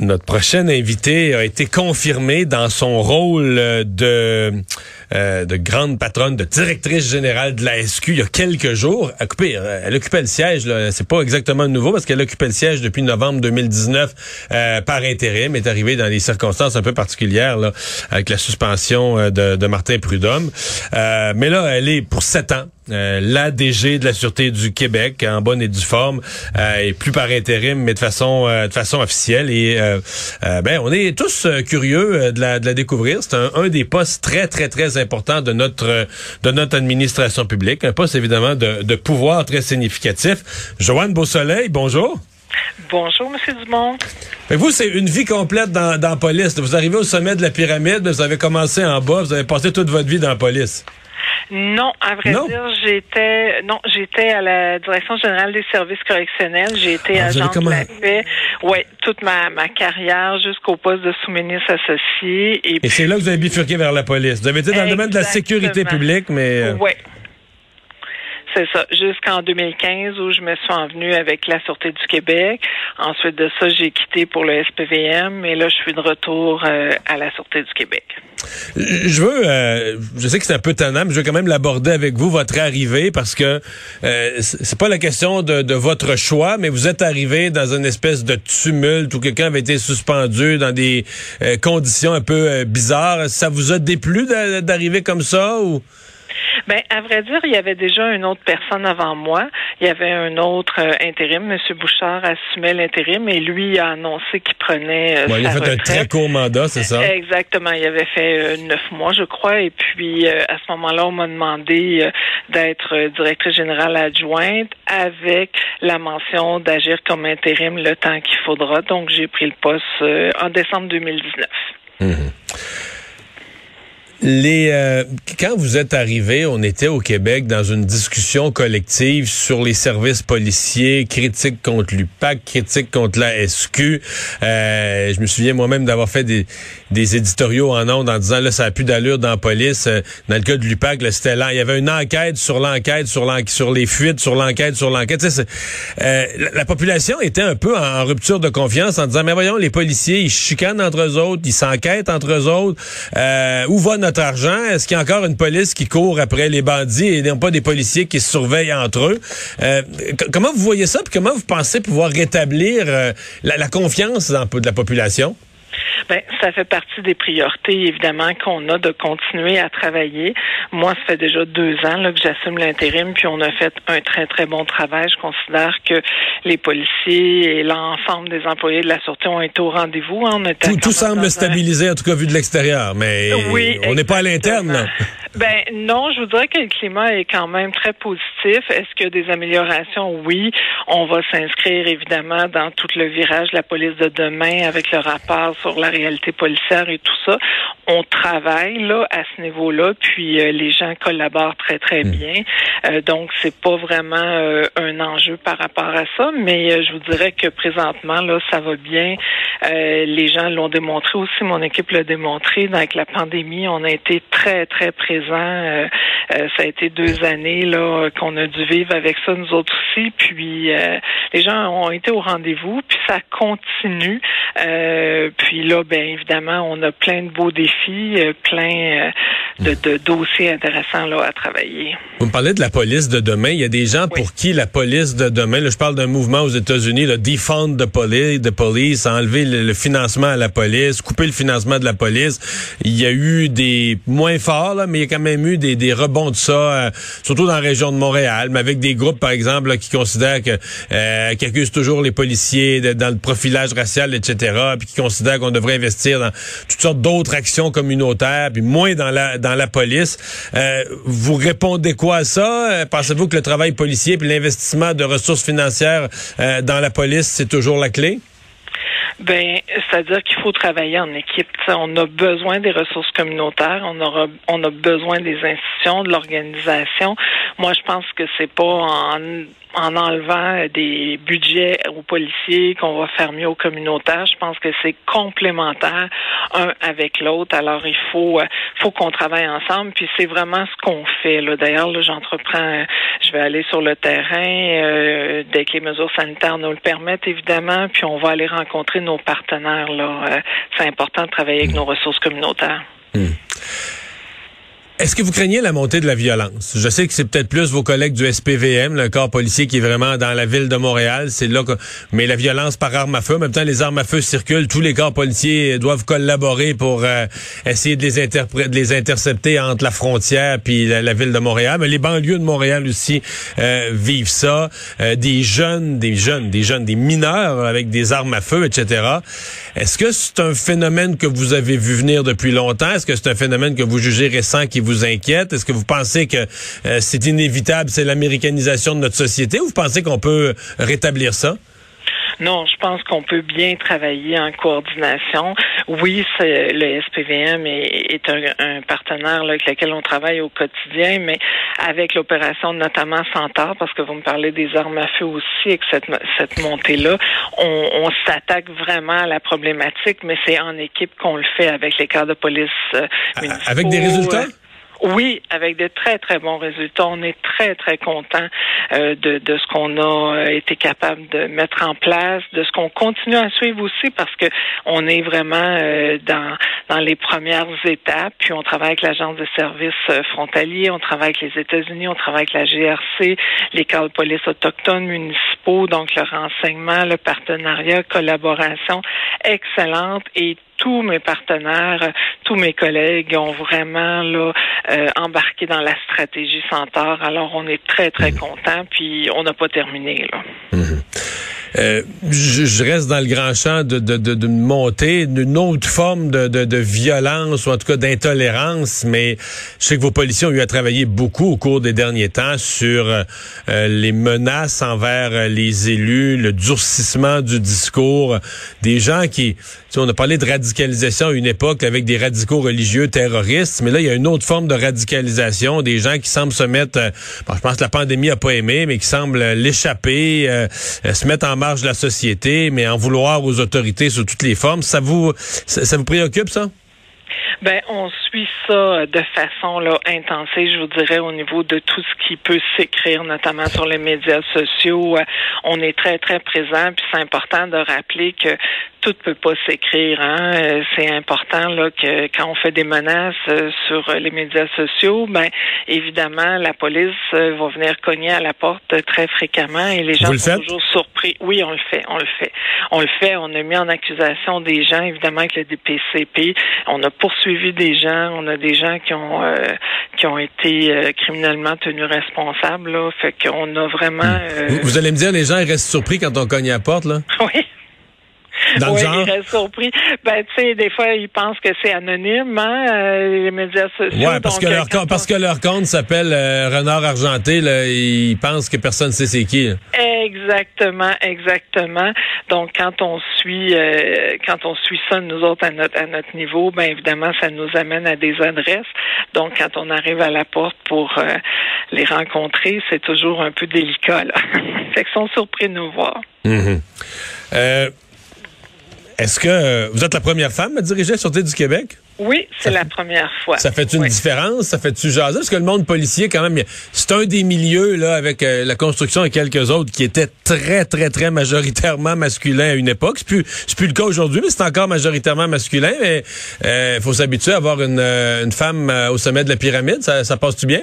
Notre prochaine invitée a été confirmée dans son rôle euh, de, euh, de grande patronne, de directrice générale de la SQ il y a quelques jours. Elle occupait, euh, elle occupait le siège, c'est pas exactement nouveau parce qu'elle occupait le siège depuis novembre 2019 euh, par intérim, est arrivée dans des circonstances un peu particulières là, avec la suspension euh, de, de Martin Prudhomme. Euh, mais là, elle est pour sept ans. Euh, la DG de la Sûreté du Québec en bonne et due forme euh, et plus par intérim mais de façon euh, de façon officielle et euh, euh, ben on est tous euh, curieux de la de la découvrir c'est un, un des postes très très très importants de notre de notre administration publique un poste évidemment de, de pouvoir très significatif Joanne Beausoleil bonjour Bonjour, Monsieur Dumont. Que vous, c'est une vie complète dans, dans la police. Vous arrivez au sommet de la pyramide, mais vous avez commencé en bas, vous avez passé toute votre vie dans la police. Non, à vrai Non? dire, j'étais non, j'étais à la direction générale des services correctionnels. J'ai été Ah, agent de la paix. Ouais, toute ma, ma carrière jusqu'au poste de sous-ministre associé. Et, Et c'est là que vous avez bifurqué vers la police. Vous avez été dans le domaine de la sécurité publique, mais... euh, Ouais. C'est ça, jusqu'en 2015 où je me suis envenue avec la Sûreté du Québec. Ensuite de ça, j'ai quitté pour le SPVM et là, je suis de retour euh, à la Sûreté du Québec. Je veux, euh, je sais que c'est un peu tannant, mais je veux quand même l'aborder avec vous, votre arrivée, parce que euh, c'est pas la question de, de votre choix, mais vous êtes arrivé dans une espèce de tumulte où quelqu'un avait été suspendu dans des euh, conditions un peu euh, bizarres. Ça vous a déplu d'a- d'arriver comme ça ou? Ben, à vrai dire, il y avait déjà une autre personne avant moi. Il y avait un autre euh, intérim. M. Bouchard assumait l'intérim et lui a annoncé qu'il prenait euh, il a fait un très court mandat, c'est ça? Exactement. Il avait fait euh, neuf mois, je crois. Et puis, à ce moment-là, on m'a demandé d'être directrice générale adjointe avec la mention d'agir comme intérim le temps qu'il faudra. Donc, j'ai pris le poste en décembre 2019. Les euh, quand vous êtes arrivé, on était au Québec dans une discussion collective sur les services policiers, critique contre l'UPAC, critique contre la SQ. Euh, je me souviens moi-même d'avoir fait des, des éditoriaux en ondes en disant là ça a plus d'allure dans la police. Euh, Dans le cas de l'UPAC, c'était là, il y avait une enquête sur l'enquête, sur l'enquête, sur les fuites, sur l'enquête, sur l'enquête. Euh, la, la population était un peu en, rupture de confiance en disant mais voyons les policiers ils chicanent entre eux autres, ils s'enquêtent entre eux autres. Euh, où va notre argent? Est-ce qu'il y a encore une police qui court après les bandits et non pas des policiers qui se surveillent entre eux? Euh, Comment vous voyez ça? Puis comment vous pensez pouvoir rétablir la, la confiance dans, de la population? Ben, ça fait partie des priorités, évidemment, qu'on a de continuer à travailler. Moi, ça fait déjà deux ans là, que j'assume l'intérim, puis on a fait un très, très bon travail. Je considère que les policiers et l'ensemble des employés de la Sûreté ont été au rendez-vous. hein. Tout, tout semble un- stabilisé en tout cas vu de l'extérieur, mais Oui, on n'est pas à l'interne. Ben non, je vous dirais que le climat est quand même très positif. Est-ce que des améliorations? Oui. On va s'inscrire évidemment dans tout le virage de la police de demain avec le rapport sur la réalité policière et tout ça. On travaille là à ce niveau-là, puis euh, les gens collaborent très très bien. Euh, donc c'est pas vraiment euh, un enjeu par rapport à ça, mais euh, je vous dirais que présentement là ça va bien. Euh, les gens l'ont démontré aussi, mon équipe l'a démontré. Avec la pandémie, on a été très très présents. Euh, euh, ça a été deux années là qu'on a dû vivre avec ça nous autres aussi. Puis euh, les gens ont été au rendez-vous, puis ça continue. Euh, puis là, ben évidemment, on a plein de beaux défis, euh, plein. euh, de, de dossiers intéressants là, à travailler. Vous me parlez de la police de demain. Il y a des gens pour qui la police de demain, là, je parle d'un mouvement aux États-Unis, le defund the police, de police, enlever le, le, financement à la police, couper le financement de la police. Il y a eu des moins forts, là, mais il y a quand même eu des, des rebonds de ça, euh, surtout dans la région de Montréal, mais avec des groupes, par exemple, là, qui considèrent que euh, qui accusent toujours les policiers de, dans le profilage racial, etc., puis qui considèrent qu'on devrait investir dans toutes sortes d'autres actions communautaires, puis moins dans la dans la police. Euh, vous répondez quoi à ça? Euh, pensez-vous que le travail policier et l'investissement de ressources financières euh, dans la police, c'est toujours la clé? Ben, c'est-à-dire qu'il faut travailler en équipe. on a besoin des ressources communautaires, on aura, on a besoin des institutions, de l'organisation. Moi, je pense que c'est pas en en enlevant des budgets aux policiers qu'on va faire mieux aux communautaires. Je pense que c'est complémentaire un avec l'autre. Alors il faut faut qu'on travaille ensemble. Puis c'est vraiment ce qu'on fait. Là. D'ailleurs, là, j'entreprends, je vais aller sur le terrain euh, dès que les mesures sanitaires nous le permettent, évidemment. Puis on va aller rencontrer nos partenaires. Là, euh, c'est important de travailler avec nos ressources communautaires. Mmh. Est-ce que vous craignez la montée de la violence? Je sais que c'est peut-être plus vos collègues du SPVM, le corps policier qui est vraiment dans la ville de Montréal. C'est là que, mais la violence par arme à feu, en même temps, les armes à feu circulent. Tous les corps policiers doivent collaborer pour euh, essayer de les, de les intercepter entre la frontière puis la, ville de Montréal. Mais les banlieues de Montréal aussi euh, vivent ça. Euh, des jeunes, des jeunes, des jeunes, des mineurs avec des armes à feu, etc. Est-ce que c'est un phénomène que vous avez vu venir depuis longtemps? Est-ce que c'est un phénomène que vous jugez récent qui vous inquiète? Est-ce que vous pensez que euh, c'est inévitable, c'est l'américanisation de notre société ou vous pensez qu'on peut rétablir ça? Non, je pense qu'on peut bien travailler en coordination. Oui, le SPVM est, un, partenaire avec lequel on travaille au quotidien, mais avec l'opération notamment Centaure, parce que vous me parlez des armes à feu aussi, et que cette, cette montée-là, on, on s'attaque vraiment à la problématique, mais c'est en équipe qu'on le fait avec les corps de police euh, Avec des résultats? Oui, avec de très, très bons résultats. On est très, très content euh, de, de ce qu'on a euh, été capable de mettre en place, de ce qu'on continue à suivre aussi parce que on est vraiment euh, dans, dans les premières étapes. Puis on travaille avec l'Agence de services frontaliers, on travaille avec les États-Unis, on travaille avec la GRC, corps de police autochtones municipaux, donc le renseignement, le partenariat, collaboration excellente et tous mes partenaires, tous mes collègues ont vraiment là euh, embarqué dans la stratégie Centaure. Alors on est très très mmh. content, puis on n'a pas terminé là. Mmh. Euh, je, reste dans le grand champ de, de, de, de montée d'une autre forme de, de, de, violence ou en tout cas d'intolérance, mais je sais que vos policiers ont eu à travailler beaucoup au cours des derniers temps sur euh, les menaces envers les élus, le durcissement du discours, des gens qui, on a parlé de radicalisation à une époque avec des radicaux religieux terroristes, mais là il y a une autre forme de radicalisation, des gens qui semblent se mettre, euh, je pense que la pandémie a pas aimé, mais qui semblent l'échapper, se mettre en marge de la société, mais en vouloir aux autorités sous toutes les formes. Ça vous, ça, vous préoccupe, ça? Ben, on suit ça de façon là intensive, je vous dirais, au niveau de tout ce qui peut s'écrire, notamment sur les médias sociaux. On est très très présent, puis c'est important de rappeler que tout ne peut pas s'écrire. Hein. Euh, c'est important là que quand on fait des menaces euh, sur les médias sociaux, ben évidemment la police euh, va venir cogner à la porte très fréquemment et les gens sont toujours surpris. Oui, on le fait, on le fait, on le fait. On a mis en accusation des gens évidemment avec le DPCP. On a poursuivi des gens. On a des gens qui ont qui ont été criminellement tenus responsables. Là. Fait qu'on a vraiment. Vous, vous, allez me dire les gens ils restent surpris quand on cogne à la porte là? Oui oui, il reste surpris. Ben, tu sais, des fois, ils pensent que c'est anonyme, hein, euh, les médias sociaux. Ouais, parce que leur compte, parce que leur compte s'appelle euh, Renard Argenté, là, ils pensent que personne ne sait c'est qui. Exactement, exactement. Donc, quand on suit, euh, quand on suit ça, nous autres, à notre, à notre niveau, ben, évidemment, ça nous amène à des adresses. Donc, quand on arrive à la porte pour les rencontrer, c'est toujours un peu délicat, là. fait qu'ils sont surpris de nous voir. Mm est-ce que euh, vous êtes la première femme à diriger la Sûreté du Québec? Oui, c'est la première fois. Ça fait une Oui. différence? Ça fait-tu jaser? Parce que le monde policier, quand même, c'est un des milieux, là, avec euh, la construction et quelques autres, qui était très, très, très majoritairement masculin à une époque. C'est plus, c'est plus le cas aujourd'hui, mais c'est encore majoritairement masculin. Mais il faut s'habituer à avoir une, euh, une femme euh, au sommet de la pyramide. Ça, ça passe-tu bien?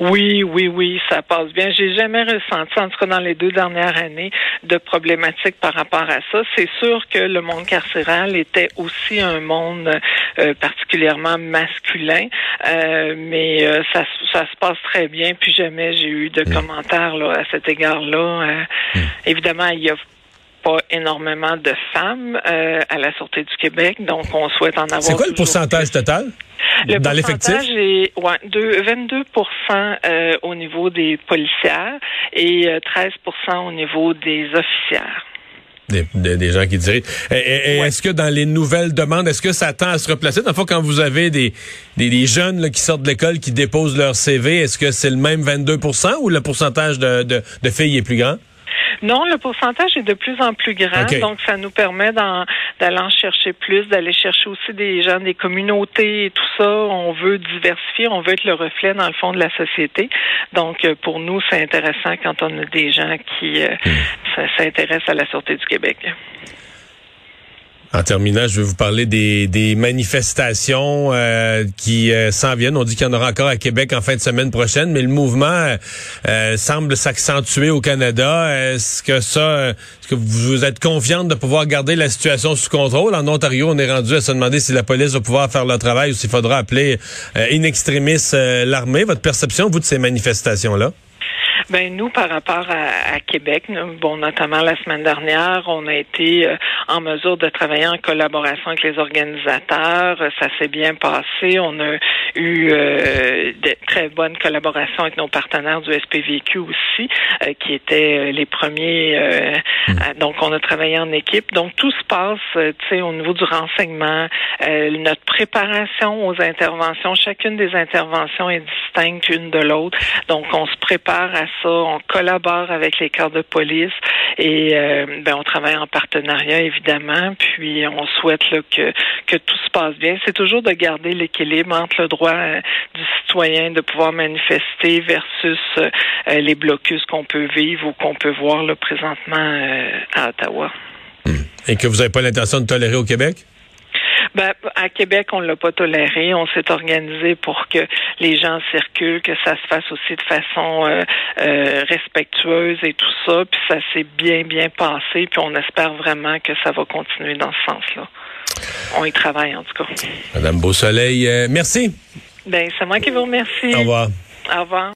Oui, oui, oui, ça passe bien. J'ai jamais ressenti, en tout cas dans les deux dernières années, de problématiques par rapport à ça. C'est sûr que le monde carcéral était aussi un monde euh, particulièrement masculin, euh, mais euh, ça, ça se passe très bien. Puis jamais j'ai eu de commentaires là, à cet égard-là. Euh, Évidemment, il y a pas énormément de femmes euh, à la Sûreté du Québec, donc on souhaite en avoir. C'est quoi le pourcentage plus. total? Le dans l'effectif? pourcentage est ouais, deux- 22 euh, au niveau des policières et euh, 13 au niveau des officières. Des, des- des gens qui dirigent. Ouais. Est-ce que dans les nouvelles demandes, est-ce que ça tend à se replacer? Dans le fond, quand vous avez des, des, des jeunes là, qui sortent de l'école, qui déposent leur CV, est-ce que c'est le même 22% ou le pourcentage de, de, de filles est plus grand? Non, le pourcentage est de plus en plus grand, donc ça nous permet d'en- d'aller en chercher plus, d'aller chercher aussi des gens des communautés et tout ça. On veut diversifier, on veut être le reflet dans le fond de la société. Donc euh, pour nous, c'est intéressant quand on a des gens qui euh, s- s'intéressent à la Sûreté du Québec. En terminant, je vais vous parler des, des manifestations euh, qui euh, s'en viennent. On dit qu'il y en aura encore à Québec en fin de semaine prochaine, mais le mouvement euh, euh, semble s'accentuer au Canada. Est-ce que ça, euh, est-ce que vous êtes confiante de pouvoir garder la situation sous contrôle? En Ontario, on est rendu à se demander si la police va pouvoir faire le travail ou s'il faudra appeler euh, in l'armée. Votre perception, vous, de ces manifestations-là? Ben nous, par rapport à, à Québec, nous, bon, notamment la semaine dernière, on a été euh, en mesure de travailler en collaboration avec les organisateurs. Euh, Ça s'est bien passé. On a eu euh, de très bonnes collaborations avec nos partenaires du SPVQ aussi, euh, qui étaient euh, les premiers. euh, à- donc, on a travaillé en équipe. Donc, tout se passe, tu sais, au niveau du renseignement, euh, notre préparation aux interventions. Chacune des interventions est une de l'autre. Donc, on se prépare à ça, on collabore avec les corps de police et euh, ben, on travaille en partenariat évidemment. Puis, on souhaite que tout se passe bien. C'est toujours de garder l'équilibre entre le droit euh, du citoyen de pouvoir manifester versus euh, les blocus qu'on peut vivre ou qu'on peut voir présentement à Ottawa. Et que vous n'avez pas l'intention de tolérer au Québec? Ben, à Québec, on l'a pas toléré. On s'est organisé pour que les gens circulent, que ça se fasse aussi de façon euh, euh, respectueuse et tout ça. Puis ça s'est bien, bien passé. Puis on espère vraiment que ça va continuer dans ce sens-là. On y travaille en tout cas. Madame Beausoleil, euh, merci. Ben, c'est moi qui vous remercie. Au revoir. Au revoir.